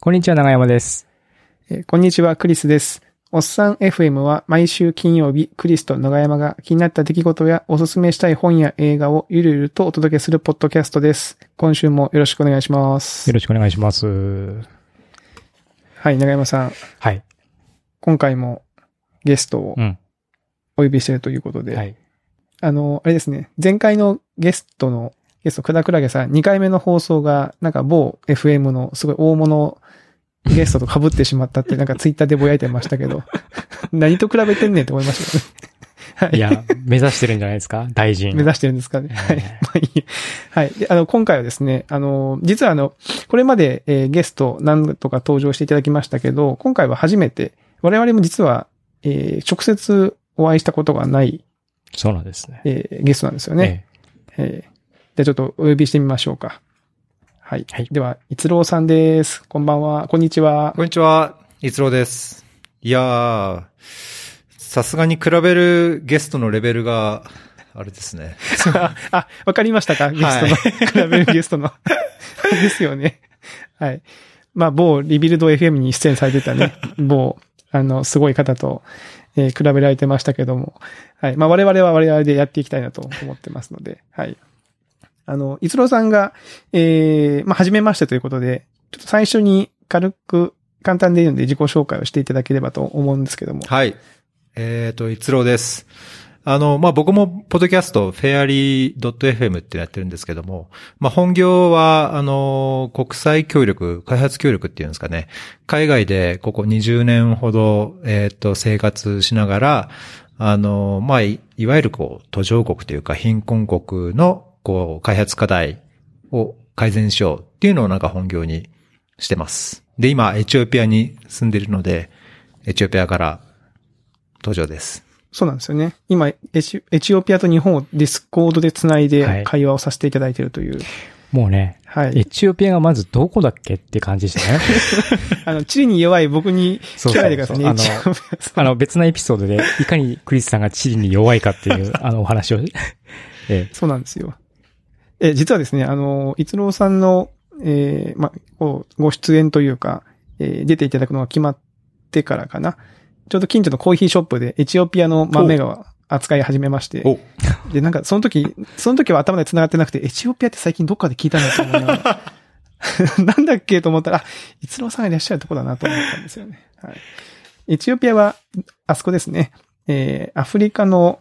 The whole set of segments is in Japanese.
こんにちは、長山です。えーこんにちは、クリスです。おっさん FM は毎週金曜日、クリスと長山が気になった出来事やおすすめしたい本や映画をゆるゆるとお届けするポッドキャストです。今週もよろしくお願いしますよ。ろしくお願いします。はい、長山さん。はい。今回もゲストをうん。お呼びしているということで、はい。あの、あれですね、前回のゲストの、ゲスト、くだくらげさん、2回目の放送が、なんか某 FM のすごい大物ゲストと被ってしまったって、なんかツイッターでぼやいてましたけど、何と比べてんねんって思いましたよね。はい。いや、目指してるんじゃないですか？大臣。目指してるんですかね。はい。え まあいいやはい。で、あの、今回はですね、あの、実はあの、これまで、えーゲスト何とか登場していただきましたけど、今回は初めて、我々も実は、えー直接お会いしたことがない、そうなんですね。えーゲストなんですよね。ね。えーじゃあちょっとお呼びしてみましょうか。はい。はいでは、逸郎さんです。こんばんは。こんにちは。こんにちは、いつろうです。いやー、さすがに比べるゲストのレベルが、あれですね。あ、わかりましたか？ゲストの、比べるゲストの。ですよね。はい。まあ、某リビルド FM に出演されてたね、某、あの、すごい方と、えー比べられてましたけども、はい。まあ、我々は我々でやっていきたいなと思ってますので、はい。あの、逸郎さんが、えー、まあ、初めましてということで、ちょっと最初に軽く、簡単でいいので自己紹介をしていただければと思うんですけども。はい。えっ、と、いつろうです。あの、まあ、僕も、ポッドキャスト、フェアリー .fm ってやってるんですけども、まあ、本業は、あの、国際協力、開発協力っていうんですかね。海外で、ここ20年ほど、えっ、と、生活しながら、あの、まあ、いいわゆるこう、途上国というか、貧困国の、こう、開発課題を改善しようっていうのをなんか本業にしてます。で、今、エチオピアに住んでるので、エチオピアから登場です。そうなんですよね。今、エチエチオピアと日本をディスコードで繋いはいで会話をさせていただいているという。もうね、はい。エチオピアがまずどこだっけって感じでしたね。あの、地理に弱い僕に聞かないでくださいね。そうそうエチオピアそうあの、別なエピソードで、いかにクリスさんが地理に弱いかっていう、あの、お話を。えそうなんですよ。え、実はですね、あの、逸郎さんの、えーま、ご出演というか、えー出ていただくのが決まってからかな。ちょうど近所のコーヒーショップでエチオピアの豆が扱い始めまして。おで、なんか、その時、その時は頭で繋がってなくて、エチオピアって最近どっかで聞いたなと思いながら。なんだっけと思ったら、あ、逸郎さんがいらっしゃるとこだなと思ったんですよね。はい。エチオピアは、あそこですね。えー、アフリカの、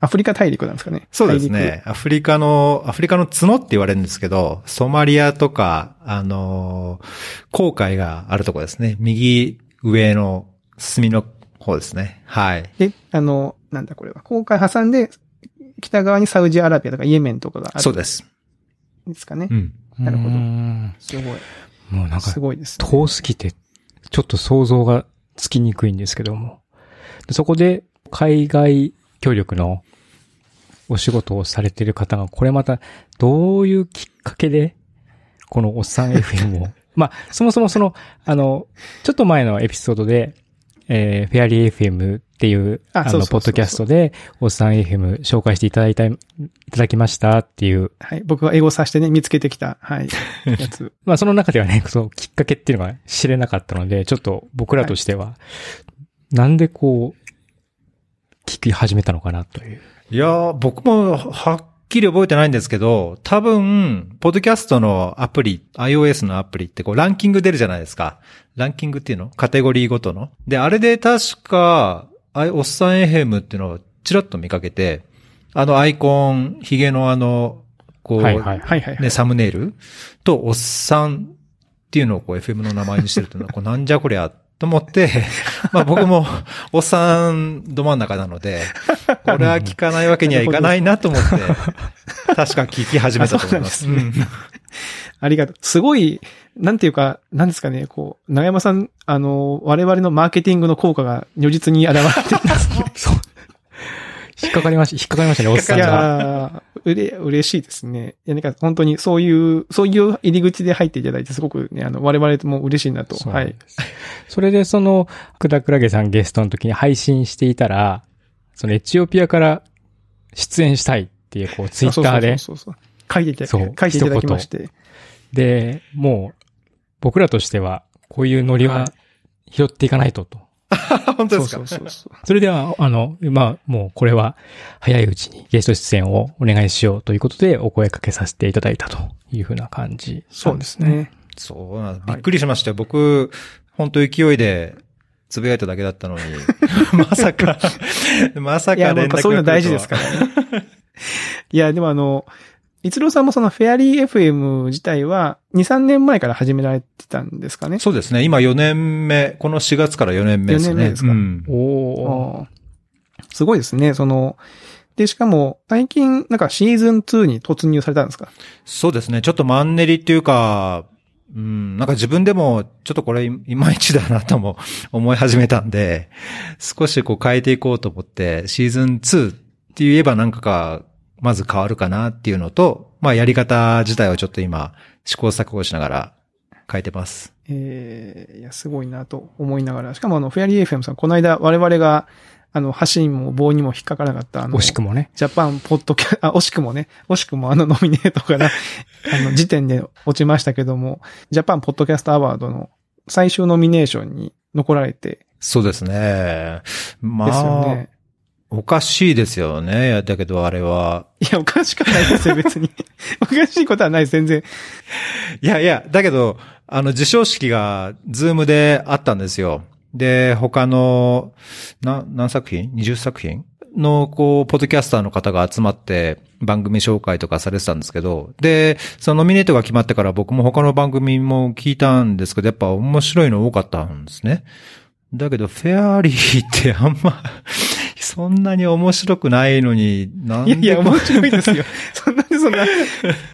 アフリカ大陸なんですかね。そうです。ね。アフリカの、アフリカの角って言われるんですけど、ソマリアとか、あのー、航海があるところですね。右上の隅の方ですね。はい。で、あの、なんだこれは、航海挟んで、北側にサウジアラビアとかイエメンとかがある。そうです。ですかねう。ん。なるほどうーんすごい。もうなんかす、ごいです、ね。遠すぎて、ちょっと想像がつきにくいんですけども。でそこで、海外協力のお仕事をされている方が、これまた、どういうきっかけで、このおっさん FM を？まあ、そもそもその、あの、ちょっと前のエピソードで、えーフェアリー FM っていう、あの、ポッドキャストで、おっさん FM 紹介していただいた、いただきましたっていう、はい。僕が英語さしてね、見つけてきた、はい。やつ。まあその中ではね、そのきっかけっていうのが知れなかったので、ちょっと僕らとしては、なんでこう、聞き始めたのかなという。いやー、僕もはっきり覚えてないんですけど、多分、ポッドキャストのアプリ、iOS のアプリってこうランキング出るじゃないですか。ランキングっていうの？カテゴリーごとの。で、あれで確か、あいおっさんエヘムっていうのをチラッと見かけて、あのアイコン、ヒゲのあの、こう、はいはい。はい。ね、サムネイルと、おっさんっていうのをこう FM の名前にしてるっていうのは、こうなんじゃこりゃと思って、まあ僕も、おっさんど真ん中なので、これは聞かないわけにはいかないなと思って、確か聞き始めたと思います。ありがとう。すごい、なんていうか、なんですかね、こう、長山さん、あの、我々のマーケティングの効果が如実に現れてるんですね。そう。引っかかりました、引っかかりましたね、おっさいんが。やーうれ、嬉しいですね。いや、なんか本当にそういう、そういう入り口で入っていただいて、すごくね、あの、我々も嬉しいなと。はい。それでその、くだくらげさんゲストの時に配信していたら、そのエチオピアから出演したいっていう、こう、ツイッターで、そうそうそう書いていただそう書いていただきまして。で、もう、僕らとしては、こういうノリははい拾っていかないとと。本当ですか？そうそうそうそれでは、あの、まあ、もうこれは早いうちにゲスト出演をお願いしようということでお声かけさせていただいたというふうな感じ、そうです。ね。そうなんです。びっくりしましたよ。僕、本当勢いで、つぶやいただけだったのに、まさか、まさか連絡が来るとはやっぱそういうの大事ですからね。いや、でもあの、一郎さんもそのフェアリー FM 自体は2、3年前から始められてたんですかね？そうですね。今4年目、この4月から4年目ですね。4年目ですかうんおすごいですね。その、で、しかも、最近、なんかシーズン2に突入されたんですか？そうですね。ちょっとマンネリっていうか、うん、なんか自分でも、ちょっとこれいいまいちだなとも 思い始めたんで、少しこう変えていこうと思って、シーズン2って言えばなんかか、まず変わるかなっていうのと、まあやり方自体をちょっと今、試行錯誤しながら変えてます。ええいや、すごいなと思いながら。しかもあの、フェアリー FM さん、この間我々が、あの、橋にも棒にも引っかからなかった、あの、惜しくもね。ジャパンポッドキャ、あ、惜しくもね、惜しくもあのノミネートから、あの、時点で落ちましたけども、ジャパンポッドキャストアワードの最終ノミネーションに残られて、そうですね。まですよあ、ね。おかしいですよね。だけどあれは。いや、おかしくはないですよ、別に。おかしいことはないです、全然。いやいや、だけど、あの、授賞式が、ズームであったんですよ。で、他の、な、何作品 ?20 作品？の、こう、ポッドキャスターの方が集まって、番組紹介とかされてたんですけど、で、そのノミネートが決まってから僕も他の番組も聞いたんですけど、やっぱ面白いの多かったんですね。だけど、フェアリーってあんま、そんなに面白くないのに、なんでいやいや、面白いですよ。そんなにそんな。い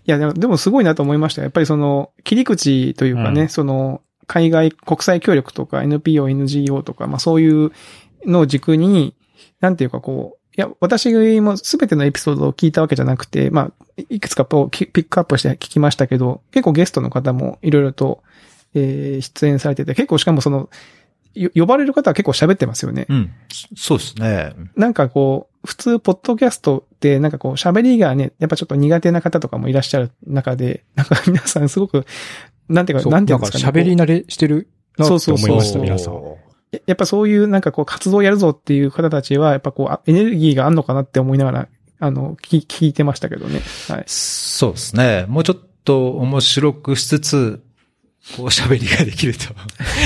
や、でも、でもすごいなと思いました。やっぱりその、切り口というかね、うんその、海外、国際協力とか NPO、NGO とか、まあそういうのを軸に、なんていうかこう、いや、私もすべてのエピソードを聞いたわけじゃなくて、まあ、いくつかピピックアップして聞きましたけど、結構ゲストの方もいろいろと、えー出演されてて、結構しかもその、よ呼ばれる方は結構喋ってますよね。うん。そうですね。なんかこう、普通、ポッドキャストって、なんかこう、喋りがね、やっぱちょっと苦手な方とかもいらっしゃる中で、なんか皆さんすごく、なんていうか、なんていうんんですかね。喋り慣れしてるなって思いました、そうそうそう皆さん。やっぱそういうなんかこう、活動をやるぞっていう方たちは、やっぱこうあ、エネルギーがあんのかなって思いながら、あの、聞聞いてましたけどね。はい。そうですね。もうちょっと面白くしつつ、こう喋りができると。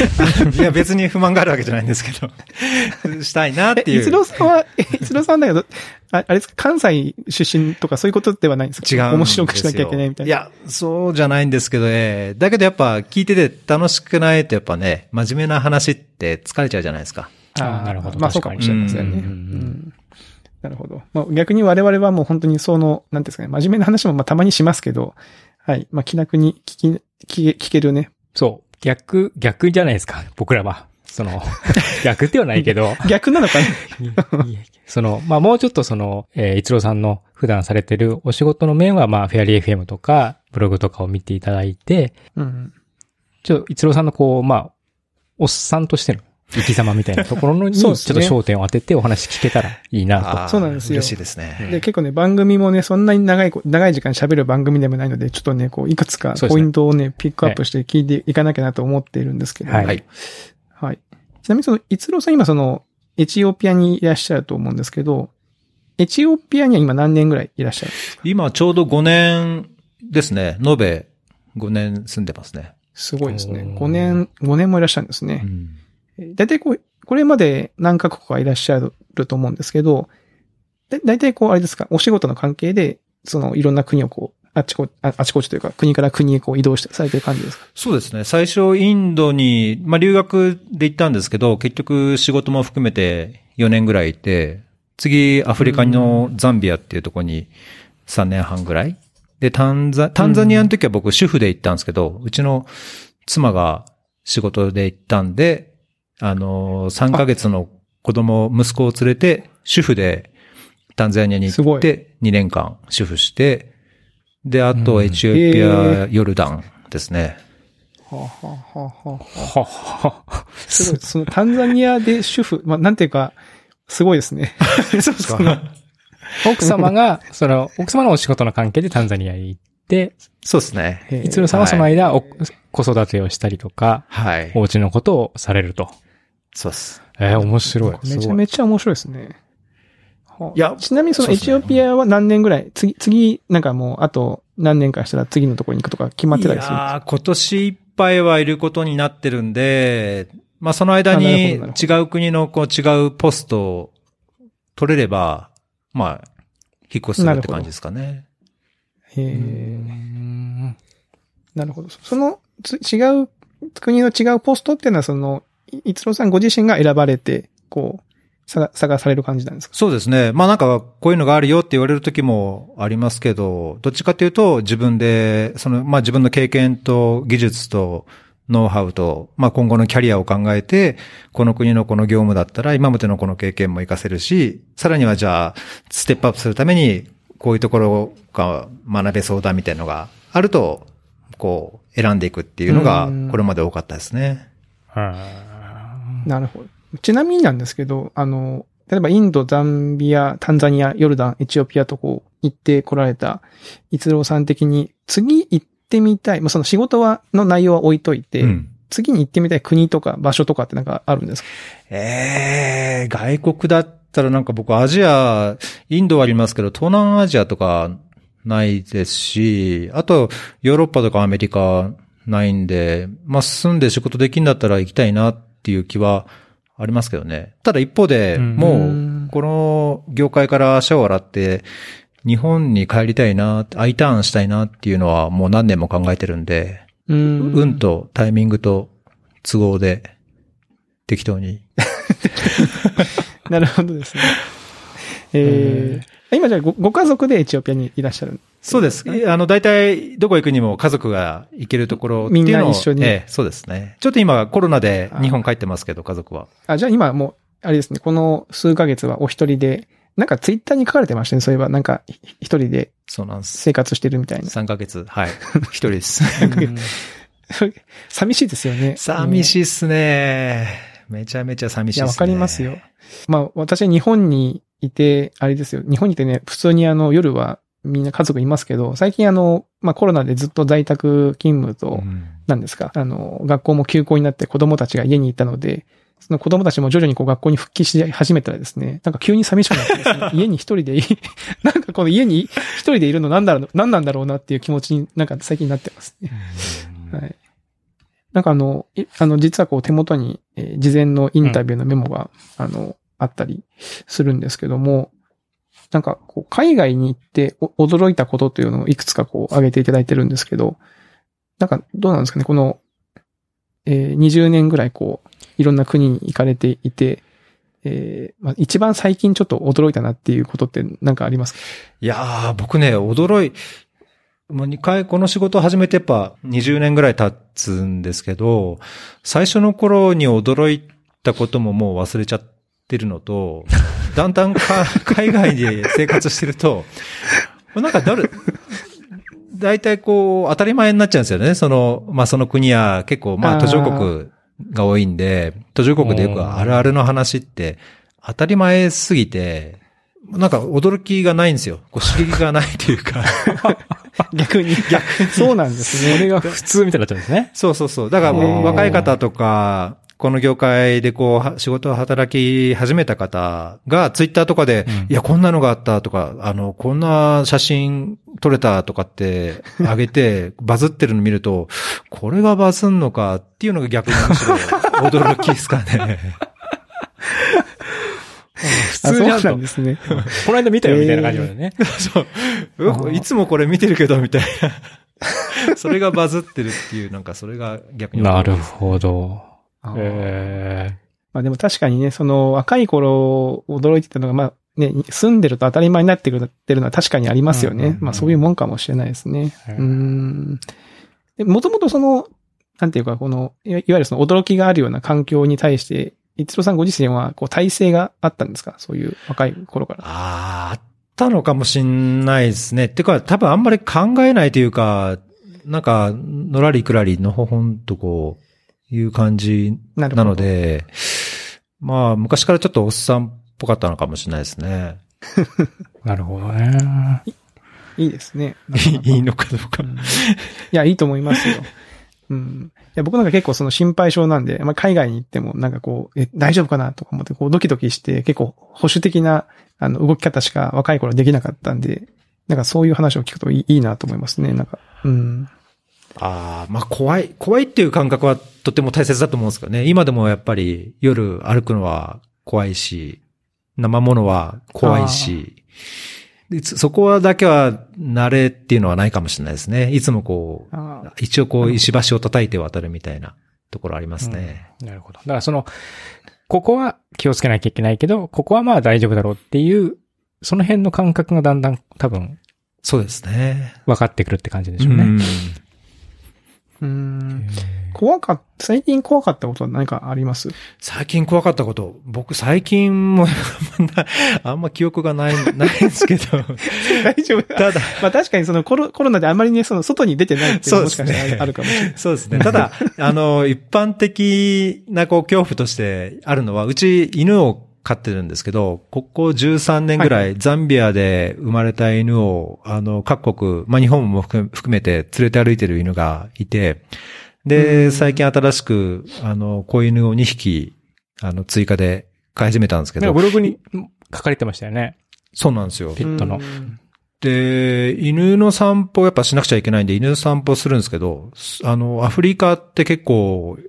いや、別に不満があるわけじゃないんですけど、したいなってえ、いう。一郎さんは、え一郎さんだけど、ああれですか、関西出身とかそういうことではないんですか？違うんですよ。面白くしなきゃいけないみたいな。いや、そうじゃないんですけど、えーだけどやっぱ聞いてて楽しくないとやっぱね、真面目な話って疲れちゃうじゃないですか。あーなるほどまあそうかもしれませんね。うんうんなるほど。まあ逆に我々はもう本当にその、なんですかね、真面目な話もまあたまにしますけど、はい。まあ気楽に聞き、聞け、聞けるね。そう。逆、逆じゃないですか、僕らは。その、逆ではないけど、逆なのかね。いやその、まあもうちょっとその、えー、一郎さんの普段されてるお仕事の面は、まあ、フェアリー FM とか、ブログとかを見ていただいて、うん。ちょ、一郎さんのこう、まあ、おっさんとしての生き様みたいなところのに、ちょっと焦点を当ててお話聞けたらいいなと。そうなんですよ嬉しいですね。で、結構ね、番組もね、そんなに長いこ、長い時間喋る番組でもないので、ちょっとね、こう、いくつかポイントをね、ピックアップして聞いていかなきゃなと思っているんですけど、はいはい。はい。ちなみにその、逸郎さん今その、エチオピアにいらっしゃると思うんですけど、エチオピアには今何年ぐらいいらっしゃる今ちょうど5年ですね。延べ5年住んでますね。すごいですね。おー5年、5年もいらっしゃるんですね。うんだいたいこう、これまで何カ国かいらっしゃると思うんですけど、だだいたいこう、あれですか、お仕事の関係で、その、いろんな国をこう、あっちこ、ああちこちというか、国から国へこう移動してされてる感じですか？そうですね。最初インドに、まあ留学で行ったんですけど、結局仕事も含めて4年ぐらいいて、次アフリカのザンビアっていうところに3年半ぐらい。で、タンザ、タンザニアの時は僕主婦で行ったんですけど、うちの妻が仕事で行ったんで、あの、3ヶ月の子供、息子を連れて、主婦でタンザニアに行って、2年間主婦して、で、あとエチオピへア、ヨルダンですね。はあ、はあはあはあ、はははすごい。そのタンザニアで主婦、まあ、なんていうか、すごいですね。そうですか奥様が、その、奥様のお仕事の関係でタンザニアに行って、そうですね。いつるさんはその間、お子育てをしたりとか、はい。お家のことをされると。そうです。えー、面白い。めちゃ。めちゃ面白いですね。はあいやちなみにそのエチオピアは何年ぐらい、次、次、なんかもう、あと何年かしたら次のところに行くとか決まってたりするんですか？いやー今年いっぱいはいることになってるんで、まあその間に違う国のこう違うポストを取れれば、まあ、引っ越しするって感じですかね。へうえ。んなるほど。その、つ違う、国の違うポストっていうのは、その、いいつろうさんご自身が選ばれて、こう、探探される感じなんですか？そうですね。まあなんか、こういうのがあるよって言われる時もありますけど、どっちかというと自分で、その、まあ自分の経験と技術とノウハウと、まあ今後のキャリアを考えて、この国のこの業務だったら今までのこの経験も活かせるし、さらにはじゃあ、ステップアップするために、こういうところが学べそうだみたいなのがあると、こう、選んでいくっていうのがうん、これまで多かったですね。なるほど。ちなみになんですけど、あの、例えばインド、ザンビア、タンザニア、ヨルダン、エチオピアとこう行ってこられた、逸郎さん的に、次行ってみたい、まあ、その仕事は、の内容は置いといて、うん。次に行ってみたい国とか場所とかってなんかあるんですか？ええ外国だったらなんか僕アジア、インドはありますけど、東南アジアとかないですし、あとヨーロッパとかアメリカないんで、まあ住んで仕事できんだったら行きたいなっていう気はありますけどね。ただ一方で、うんもうこの業界から足を洗って、日本に帰りたいな、I ターンしたいなっていうのはもう何年も考えてるんで、うーん運とタイミングと都合で適当に なるほどですね。えー、今じゃあごご家族でエチオピアにいらっしゃるそうです。あの、大体、どこ行くにも家族が行けるところっていうのをみんな一緒にええ、そうですね。ちょっと今コロナで日本帰ってますけど、家族は。あ、じゃあ今もう、あれですね、この数ヶ月はお一人で、なんかツイッターに書かれてましたね、そういえば。なんか、ひ一人でそうなんです。生活してるみたいな。3ヶ月。はい。一人です。寂しいですよね。寂い。しいっすね。めちゃめちゃ寂しいや、いっすね。わかりますよ。まあ、私は日本にいて、あれですよ。日本にいてね、普通にあの、夜はみんな家族いますけど、最近あの、まあコロナでずっと在宅勤務と、うんなんですか、あの、学校も休校になって子供たちが家にいたので、その子供たちも徐々にこう学校に復帰し始めたらですね、なんか急に寂しくなってですね、家に一人でい、なんかこの家に一人でいるのなんだろう、なんなんだろうなっていう気持ちになんか最近なってますね。はい。なんかあの、いあの、実はこう手元に、えー事前のインタビューのメモが、あの、あったりするんですけども、なんかこう海外に行って驚いたことというのをいくつかこう挙げていただいてるんですけど、なんかどうなんですかね、この、えー20年ぐらいこう、いろんな国に行かれていて、えーまあ、一番最近ちょっと驚いたなっていうことってなんかあります？かいやー、僕ね、驚い、もう2回この仕事を始めてやっぱ20年ぐらい経つんですけど、最初の頃に驚いたことももう忘れちゃってるのと、だんだんか 海外で生活してると、なんかだる、大体こう当たり前になっちゃうんですよね。その、まあその国は結構まあ途上国が多いんで、途上国でよくあるあるの話って当たり前すぎて、なんか驚きがないんですよ。こう刺激がないというか。逆に。逆に。そうなんですね。それが普通みたいになっちゃうんですね。そうそうそう。だからもう若い方とか、この業界でこうは、仕事を働き始めた方が、ツイッターとかで、うんいや、こんなのがあったとか、あの、こんな写真撮れたとかって、あげて、バズってるの見ると、これがバズんのかっていうのが逆にむしろ驚きですかね。普通じゃんと。なんですね。この間見たよみたいな感じだよね。そう。いつもこれ見てるけど、みたいな。それがバズってるっていう、なんかそれが逆になるほど。あーえまあでも確かにね、その若い頃驚いてたのが、まあね、住んでると当たり前になってくるってるのは確かにありますよね。うんうんうんまあそういうもんかもしれないですね。ううんん。もともとその、なんていうか、この、いわゆるその驚きがあるような環境に対して、一郎さんご自身は、こう、体制があったんですか？そういう若い頃から。ああ、あったのかもしんないですね。てか、多分あんまり考えないというか、なんか、のらりくらりのほほんとこう、いう感じなので、まあ、昔からちょっとおっさんっぽかったのかもしれないですね。ー、なるほどね。いいですね。いいのかどうか。うんいや、いいと思いますよ。うん。いや、僕なんか結構その心配性なんで、まあ、海外に行ってもなんかこう、え、大丈夫かなとか思って、こうドキドキして、結構保守的な、あの、動き方しか若い頃できなかったんで、なんかそういう話を聞くといいいいなと思いますね。なんか、うん。ああ、まあ怖い、怖いっていう感覚はとても大切だと思うんですけどね。今でもやっぱり夜歩くのは怖いし、生物は怖いし、そこはだけは慣れっていうのはないかもしれないですね。いつもこう、一応こう石橋を叩いて渡るみたいなところありますね。なるほど。だからその、ここは気をつけなきゃいけないけど、ここはまあ大丈夫だろうっていう、その辺の感覚がだんだん多分そうですね。分かってくるって感じでしょうね。んうん。怖かった、最近怖かったことは何かあります？最近怖かったこと、僕最近も あんま記憶がない、ないんですけど、大丈夫。ただ、まあ確かにそのコロコロナであまりね、その外に出てないっていうのももしかしたらあるかもしれない。そうですね。ただ、あの、一般的なこう恐怖としてあるのは、うち犬を飼ってるんですけど、ここ13年ぐらい、ザンビアで生まれた犬を、あの、各国、まあ、日本も含めて連れて歩いてる犬がいて、うで、ん。最近新しく、あの、子犬を2匹、あの、追加で飼い始めたんですけど。ブログに書かれてましたよね。そうなんですよ。ペットの。うん。で、犬の散歩やっぱしなくちゃいけないんで、犬の散歩するんですけど、あの、アフリカって結構、い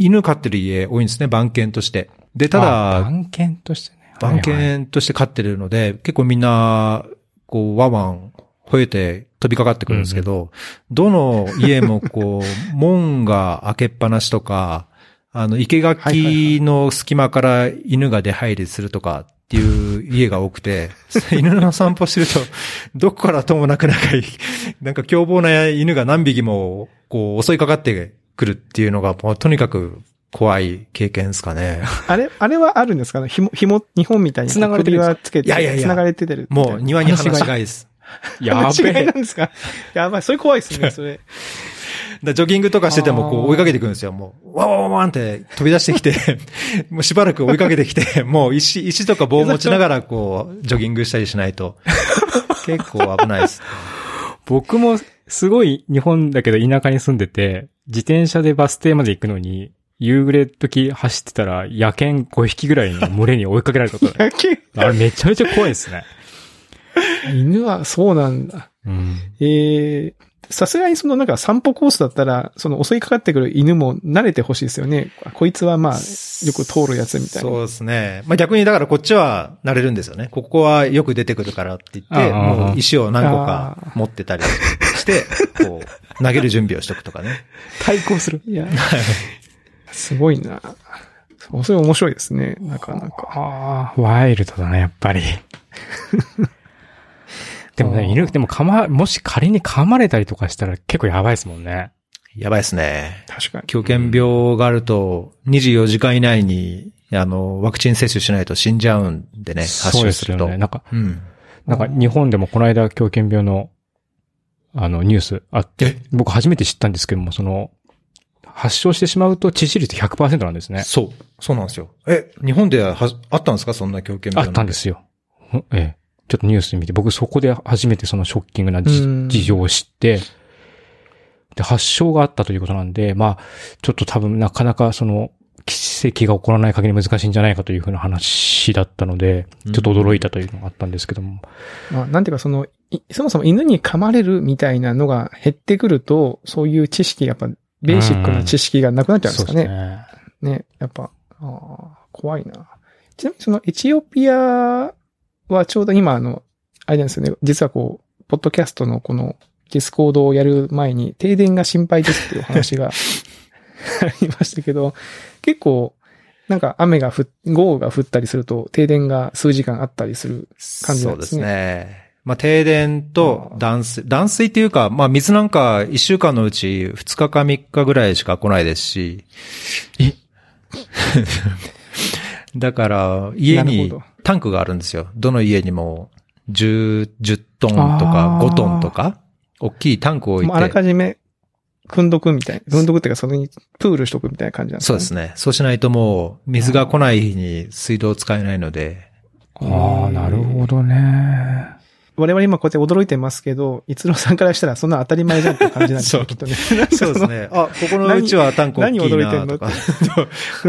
犬飼ってる家多いんですね、番犬として。で、ただ、あ番犬としてね。番はいはい犬として飼ってるので、結構みんな、こう、ワンワン吠えて飛びかかってくるんですけど、どの家もこう、門が開けっぱなしとか、あの、生垣の隙間から犬が出入りするとかっていう家が多くて、犬の散歩してると、どこからともなくなんか、なんか凶暴な犬が何匹も、こう、襲いかかってくるっていうのが、もうとにかく怖い経験ですかね。あれ、あれはあるんですかね？紐、紐、日本みたいに繋がれてるんですか？首輪つけて、いやいやいや繋がれてる。もう庭に放し飼いです。やべえ。なんですか？やばい、それ怖いですね、それ。だジョギングとかしてても、こう追いかけてくるんですよ。もう、ワンワンワンワンって飛び出してきて、もうしばらく追いかけてきて、もう石、石とか棒を持ちながら、こう、ジョギングしたりしないと、結構危ないです。僕もすごい日本だけど田舎に住んでて、自転車でバス停まで行くのに、夕暮れ時走ってたら野犬5匹ぐらいの群れに追いかけられたこと。野犬あれめちゃめちゃ怖いですね。犬はそうなんだ。うん。ええさすがにそのなんか散歩コースだったら、その襲いかかってくる犬も慣れてほしいですよね。こいつはまあ、よく通るやつみたいな。そうですね。まあ、逆にだからこっちは慣れるんですよね。ここはよく出てくるからって言って、もう石を何個あか持ってたりして、こう、投げる準備をしとくとかね。対抗する。いや、すごいな。それ面白いですね。なかなか。ああ、ワイルドだね、やっぱり。でもね、犬、でも噛ま、もし仮に噛まれたりとかしたら結構やばいですもんね。やばいですね。確かに。狂犬病があると、24時間以内に、あの、ワクチン接種しないと死んじゃうんでね、発そう症ると。ですすよね。なんか、うん。なんか日本でもこの間狂犬病の、あの、ニュースあって、僕初めて知ったんですけども、その、発症してしまうと致死率100%なんですね。そう。そうなんですよ。え、日本でははあったんですか？そんな狂犬病。あったんですすよ。ほええ。ちょっとニュース見て、僕そこで初めてそのショッキングな事情を知って、で、発症があったということなんで、まあ、ちょっと多分なかなかその、奇跡が起こらない限り難しいんじゃないかというふうな話だったので、ちょっと驚いたというのがあったんですけども。まあ、なんていうかその、いそもそも犬に噛まれるみたいなのが減ってくると、そういう知識、やっぱ、ベーシックな知識がなくなっちゃうんですかね。ね。ね、やっぱ、あー怖いな。ちなみにそのエチオピアはちょうど今あの、あれなんですよね、実はこう、ポッドキャストのこのディスコードをやる前に停電が心配ですっていうお話が ありましたけど、結構、なんか雨が降っ、豪雨が降ったりすると停電が数時間あったりする感じなでね。そうんですすね。まあ、停電と断水、断水っていうか、まあ、水なんか一週間のうち2日か3日ぐらいしか来ないですし。え？だから、家にタンクがあるんですよ。どの家にも10、10トンとあかー5トンとか、大きいタンクを置いもうあらて。かじめ、組んどくみたいな。組んどくっていうか、それにプールしとくみたいな感じなんですか、そうですね。そうしないともう、水が来ない日に水道使えないので。ああ、なるほどね。我々今こうやって驚いてますけど、逸郎さんからしたらそんな当たり前じゃんって感じなんですよ、きっとね。そうですね。あ、ここのうちは単価大きい何何驚いてんの？なとか。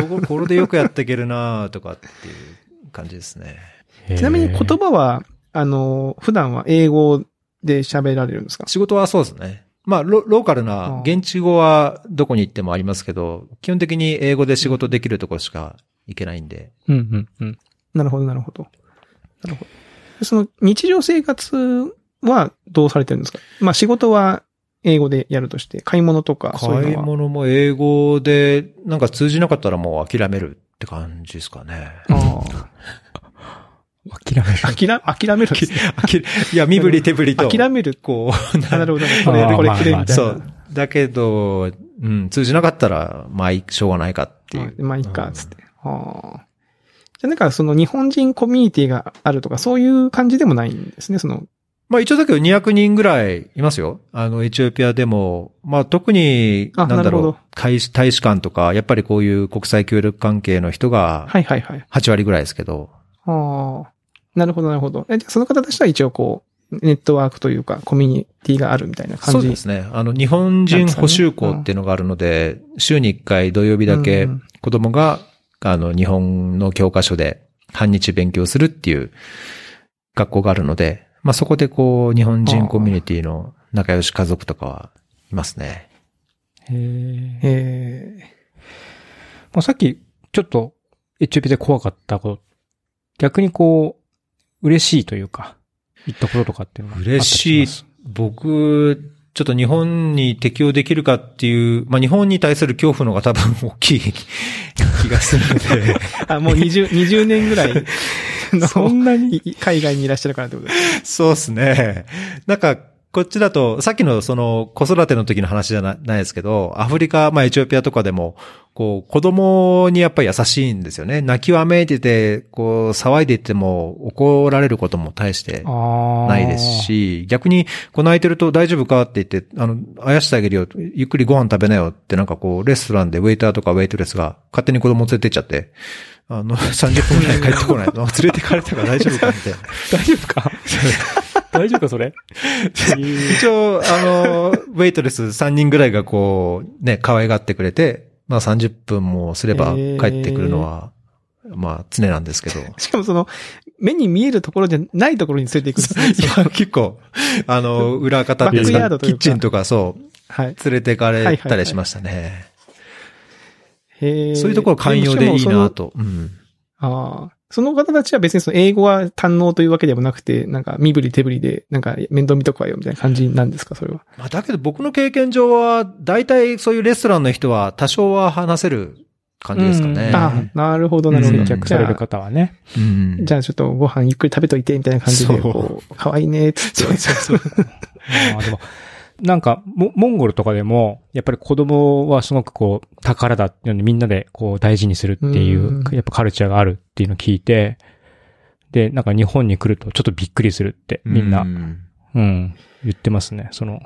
ここ、これでよくやっていけるなとかっていう感じですね。ちなみに言葉は、あの、普段は英語で喋られるんですか？仕事はそうですね。まあ、ロローカルな、現地語はどこに行ってもありますけど、基本的に英語で仕事できるところしか行けないんで。うんうんうん。なるほど、なるほど。なるほど。その日常生活はどうされてるんですか？まあ仕事は英語でやるとして、買い物とかそう買いいうのは？物も英語で、なんか通じなかったらもう諦めるって感じですかね。あ諦める。あ。諦、諦めるんですね。諦いや、身振り手振りと。諦める。こう、あなるほど。これ、これみたいな。そう。だけど、うん、通じなかったら、まあ、しょうがないかっていう。はいまあいいか、つって。ああ。じゃあなんかその日本人コミュニティがあるとか、そういう感じでもないんですね、その。まあ一応だけど200人ぐらいいますよ。あの、エチオピアでも、まあ特に、あなんだろう大使大使館とか、やっぱりこういう国際協力関係の人がはいはいはい。8割ぐらいですけど、ああ。なるほど、なるほど。えじゃあその方としては一応こう、ネットワークというか、コミュニティがあるみたいな感じ。そうですね。あの、日本人補修校っていうのがあるので、週に1回土曜日だけうん子供が、あの、日本の教科書で半日勉強するっていう学校があるので、まあそこでこう、日本人コミュニティの仲良し家族とかはいますね。へえ。えまあ、さっき、ちょっと、エチオピアで怖かったこと、逆にこう、嬉しいというか、言ったこととかっていうのはあったり嬉しいます。僕、ちょっと日本に適応できるかっていう、まあ日本に対す？る恐怖の方が多分大きい気がするので、ー、あ、もう20、20年ぐらい。の、そんなにい海外にいらっしゃるからってことですそうですね。なんか、こっちだと、さっきのその子育ての時の話じゃなないですけど、アフリカ、まあエチオピアとかでも、こう、子供にやっぱり優しいんですよね。泣きわめいてて、こう、騒いでいても怒られることも大して。ないです。し、逆に、こう泣いてると大丈夫かって言って、あの、あやしてあげるよ、ゆっくりご飯食べなよってなんかこう、レストランでウェイターとかウェイトレスが勝手に子供連れてっちゃって、あの、30分くらい帰ってこない。連れてかれたから大丈夫かみたいな。大丈夫か？大丈夫かそれ？一応、あの、ウェイトレス3人ぐらいがこう、ね、可愛がってくれて、まあ30分もすれば帰ってくるのは、まあ常なんですけど。しかもその、目に見えるところじゃないところに連れていくんですね。いや、結構、あの、裏方っていうか、キッチンとかそう、はい。連れてかれたりしましたね。へーそういうところ寛容でいいな。と。うん。ああ。その方たちは別にその英語は堪能というわけでもなくて、なんか身振り手振りで、なんか面倒見とくわよみたいな感じなんですか、それは。まあ、だけど僕の経験上は、大体そういうレストランの人は多少は話せる感じですかね。うんああ、なるほど、なるほど。うん接客される方はね。うん。じゃあちょっとご飯ゆっくり食べといて、みたいな感じで、そうこう、可愛いね、つって。そうそうそう。あ あ、でも、なんか、モモンゴルとかでも、やっぱり子供はすごくこう、宝だっていうのでみんなでこう大事にするっていうう、ん。やっぱカルチャーがあるっていうのを聞いて、で、なんか日本に来るとちょっとびっくりするって、みんな、ううん、言ってますね。その、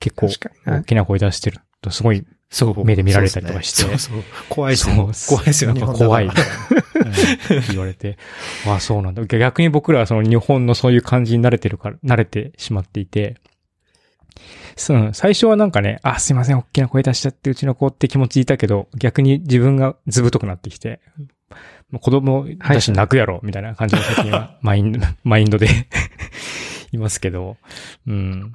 結構大きな声出してるとすごいそう。目で見られたりとかして。そうそう。怖いですよ。怖いですよ、日本だから怖いみたい。な、うん。言われて、ああ、そうなんだ。逆に僕らはその日本のそういう感じに慣れてるから、慣れてしまっていて、そう最初はなんかね、あ、すいません、大きな声出しちゃって、うちの子って気持ちいたけど、逆に自分がずぶとくなってきて、もう子供だし泣くやろ、みたいな感じの最近は、マインド、マインドで いますけど、うん。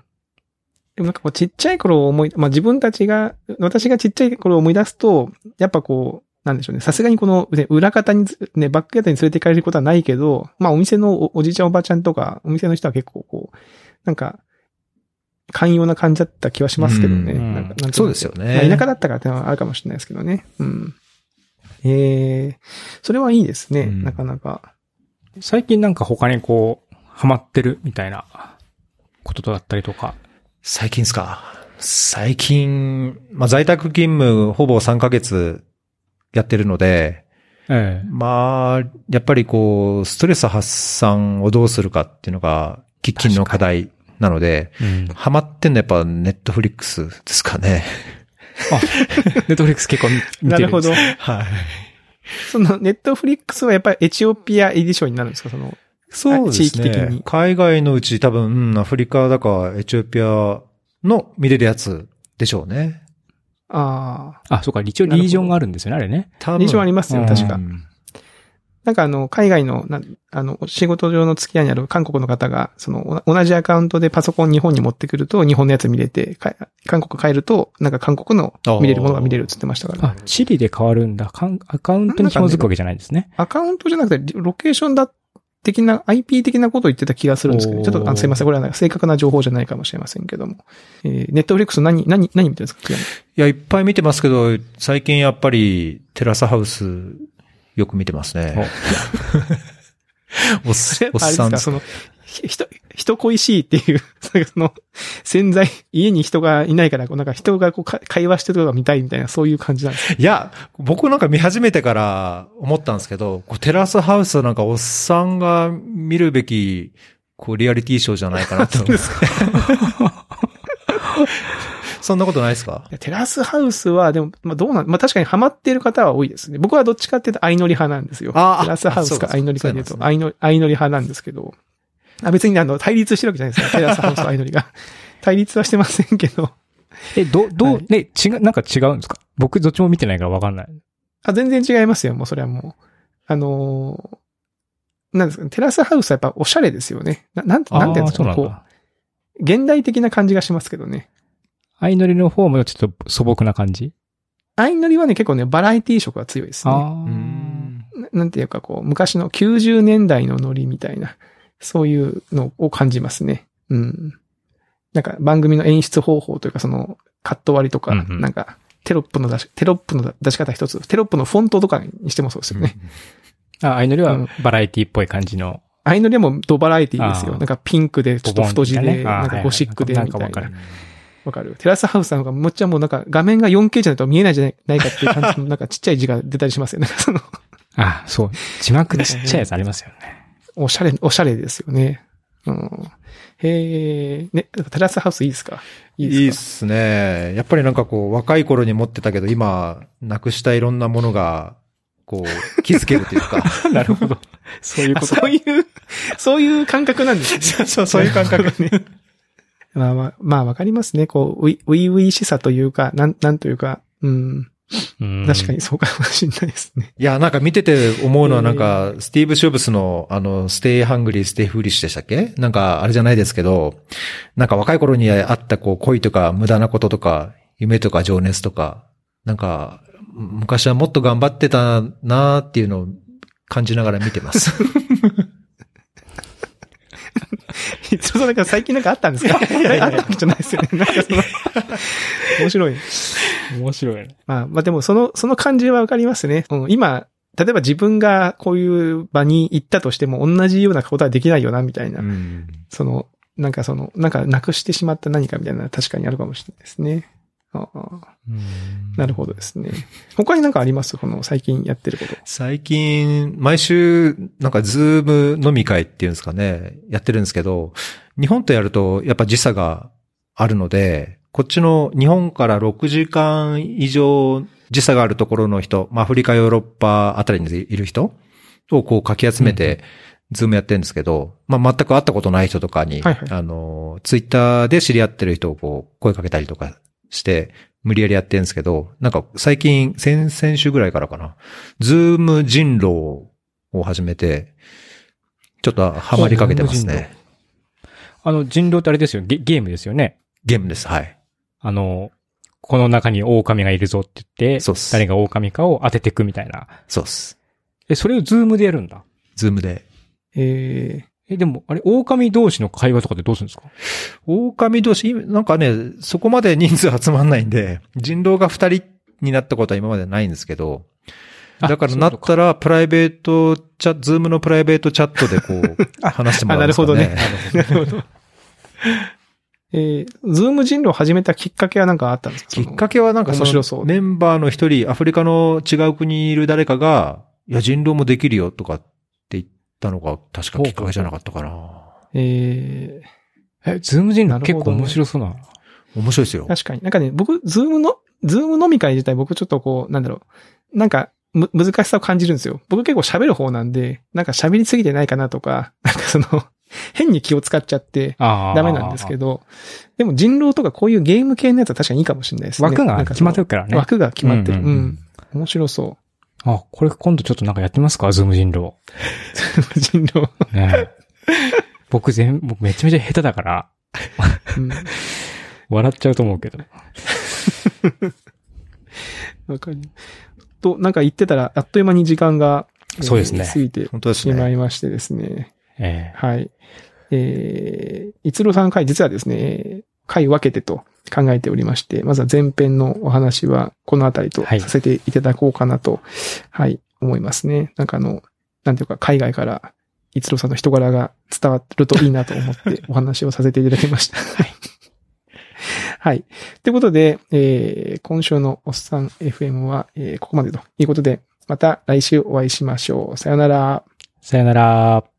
でもなんかこうちっちゃい頃を思い、まあ自分たちが、私がちっちゃい頃を思い出すと、やっぱこう、なんでしょうね。さすがにこの、ね裏方につ、ね、バックヤードに連れて行かれることはないけど、まあお店のおおじいちゃんおばちゃんとか、お店の人は結構こう、なんか、寛容な感じだった気はしますけどね。うんなんかなんそうですよねまあ田舎だったからってのはあるかもしれないですけどね。うん。ええそれはいいですね。うんなかなか。最近なんか他にこう、ハマってるみたいなことだったりとか、最近ですか？最近、まあ、在宅勤務ほぼ3ヶ月やってるので、ええ。まあ、やっぱりこう、ストレス発散をどうするかっていうのが、喫緊の課題なので、うん。ハマってんのはやっぱネットフリックスですかね。あ、ネットフリックス結構見 見てるなるほど。はい。その、ネットフリックスはやっぱりエチオピアエディションになるんですか？その、そうですね。地域的に海外のうち多分、うん、アフリカだかエチオピアの見れるやつでしょうね。ああ、そうか、一応リージョンがあるんですよね、あれね。多あ、印象ありますよ、確かう。んなんかあの、海外の、なあの、仕事上の付き合いにある韓国の方が、その、お同じアカウントでパソコン日本に持ってくると、日本のやつ見れて、か韓国帰ると、なんか韓国の見れるものが見れるって言ってましたから、あ、チリで変わるんだ。かんアカウントに紐づくわけじゃないんですね。アカウントじゃなくて、ロケーションだ、的な、IP 的なことを言ってた気がするんですけど、ちょっと、あすいません、これはなんか正確な情報じゃないかもしれませんけども。えー、ネットフリックス何、何、何見てるんですかいや、いっぱい見てますけど、最近やっぱりテラスハウスよく見てますね。おっっさんですか、その、ひ人、人恋しいっていう、その、潜在、家に人がいないから、こうなんか人がこうか会話してるとこが見たいみたいな、そういう感じなんですか？いや、僕なんか見始めてから思ったんですけど、こうテラスハウスはなんかおっさんが見るべき、こうリアリティショーじゃないかなと。そんなことないですか？テラスハウスは、でも、まあどうなん、まあ確かにハマっている方は多いですね。僕はどっちかっていうと相乗り派なんですよ。あーテラスハウスかか相乗りかで言うと、相乗り、相乗り派なんですけど。あ、別にあの、対立してるわけじゃないですか。テラスハウスと相乗りが。対立はしてませんけど。え、ど、どう、はいね、違う、なんか違うんですか？僕どっちも見てないからわかんない。あ、全然違いますよ、もうそれはもう。あのーなんですかね、テラスハウスはやっぱおしゃれですよね。ななんて、なんていうんですかね、こう。現代的な感じがしますけどね。相乗りの方もちょっと素朴な感じ？相乗りはね、結構ね、バラエティ色が強いですね。あうんななんていうかこう、昔の90年代のノリみたいな、そういうのを感じますね。うん。なんか番組の演出方法というかその、カット割りとか、うんうんなんか、テロップの出し、テロップの出し方一つ、テロップのフォントとかにしてもそうですよね。あ。相乗りはうんバラエティっぽい感じの？相乗りはもうドバラエティですよ。なんかピンクで、ちょっと太字で、ねなんかゴシックで、みたいな。あーはいはいなんかわかる。テラスハウスさんがむっちゃもうなんか画面が 4K じゃないと見えないじゃないないかっていう感じのなんかちっちゃい字が出たりしますよね。その、あ、そう。字幕ちっちゃいやつありますよね。おしゃれ、おしゃれですよね。うん。へえ、ね、テラスハウスいいですか？いいいいっですかすね。やっぱりなんかこう、若い頃に持ってたけど、今、なくしたいろんなものが、こう、気づけるというか。なるほど。そういうあこと。そういう、そういう感覚なんですね。そうそういう感覚ね。まあまあ、まあわかりますね。こう、ウィウィウィしさというか、なん、なんというか、うん。うん確かに。そうかもしれないですね。いや、なんか見てて思うのはなんか、スティーブ・ショブスの、あの、 Stay hungry, stay foolish でしたっけ？なんか、あれじゃないですけど、なんか若い頃にあったこう、恋とか、無駄なこととか、夢とか情熱とか、なんか、昔はもっと頑張ってたなーっていうのを感じながら見てます。そのなんか最近なんかあったんですか？あったわけじゃないですよね。なんかその、面白い。面白いね。まあ、まあでもその、その感じはわかりますね。うん、今、例えば自分がこういう場に行ったとしても同じようなことはできないよな、みたいな。うんその、なんかその、なんかなくしてしまった何かみたいな確かにあるかもしれないですね。ああなるほどですね。他になんかあります？この最近やってること。最近、毎週、なんかズーム飲み会っていうんですかね、やってるんですけど、日本とやるとやっぱ時差があるので、こっちの日本から6時間以上時差があるところの人、まあアフリカ、ヨーロッパあたりにいる人をこうかき集めて、ズームやってるんですけど、まあ全く会ったことない人とかに、はいはい。あの、ツイッターで知り合ってる人をこう声かけたりとかして、無理やりやってるんですけど、なんか最近、先々週ぐらいからかな、ズーム人狼を始めて、ちょっとハマりかけてますね。あの、人狼ってあれですよ。ゲゲームですよね。ゲームです。はい。あの、この中に狼がいるぞって言って、そうっす誰が狼かを当てていくみたいな。そうっす。え、それをズームでやるんだ。ズームで。ええ、でも、あれ、狼同士の会話とかってどうするんですか？狼同士、今なんかね、そこまで人数集まんないんで、人狼が二人になったことは今までないんですけど、あだからなったら、プライベートチャ、ズームのプライベートチャットでこう、話してもらうんですかね。あなるー、なるほど。えー、ズーム人狼を始めたきっかけはなんかあったんですか？きっかけはなんかそ面白そうのメンバーの一人、アフリカの違う国にいる誰かが、いや、人狼もできるよとかって言ったのが確かきっかけじゃなかったかな。ええ、ズーム人狼結構面白そうな。面白いですよー、。確かに。なんかね、僕、ズームの、ズーム飲み会自体僕ちょっとこう、なんだろう。なんか、む、難しさを感じるんですよ。僕結構喋る方なんで、なんか喋りすぎてないかなとか、なんかその、変に気を使っちゃって。ダメなんですけど、でも人狼とかこういうゲーム系のやつは確かにいいかもしれないですね。枠が決まってるかからね。枠が決まってる。うんん、ううんうん面白そあ、これ今度ちょっとなんかやってみますか？ズーム人狼。う。人狼。ねえ僕全、僕めちゃめちゃ下手だから、うん笑っちゃうと思うけど。わかる。と、なんか言ってたら、あっという間に時間が、えーそうですね過ぎてしまね。いましてですね。ええはい。えー、一郎さんの回、実はですね、回分けてと考えておりまして、まずは前編のお話はこのあたりとはいさせていただこうかなと、はい、思いますね。なんかあの、なんていうか海外から一郎さんの人柄が伝わるといいなと思って お話をさせていただきました。はい。はい。ということで、えー、今週のおっさん FM は、えー、ここまでということで、また来週お会いしましょう。さよなら。さよなら。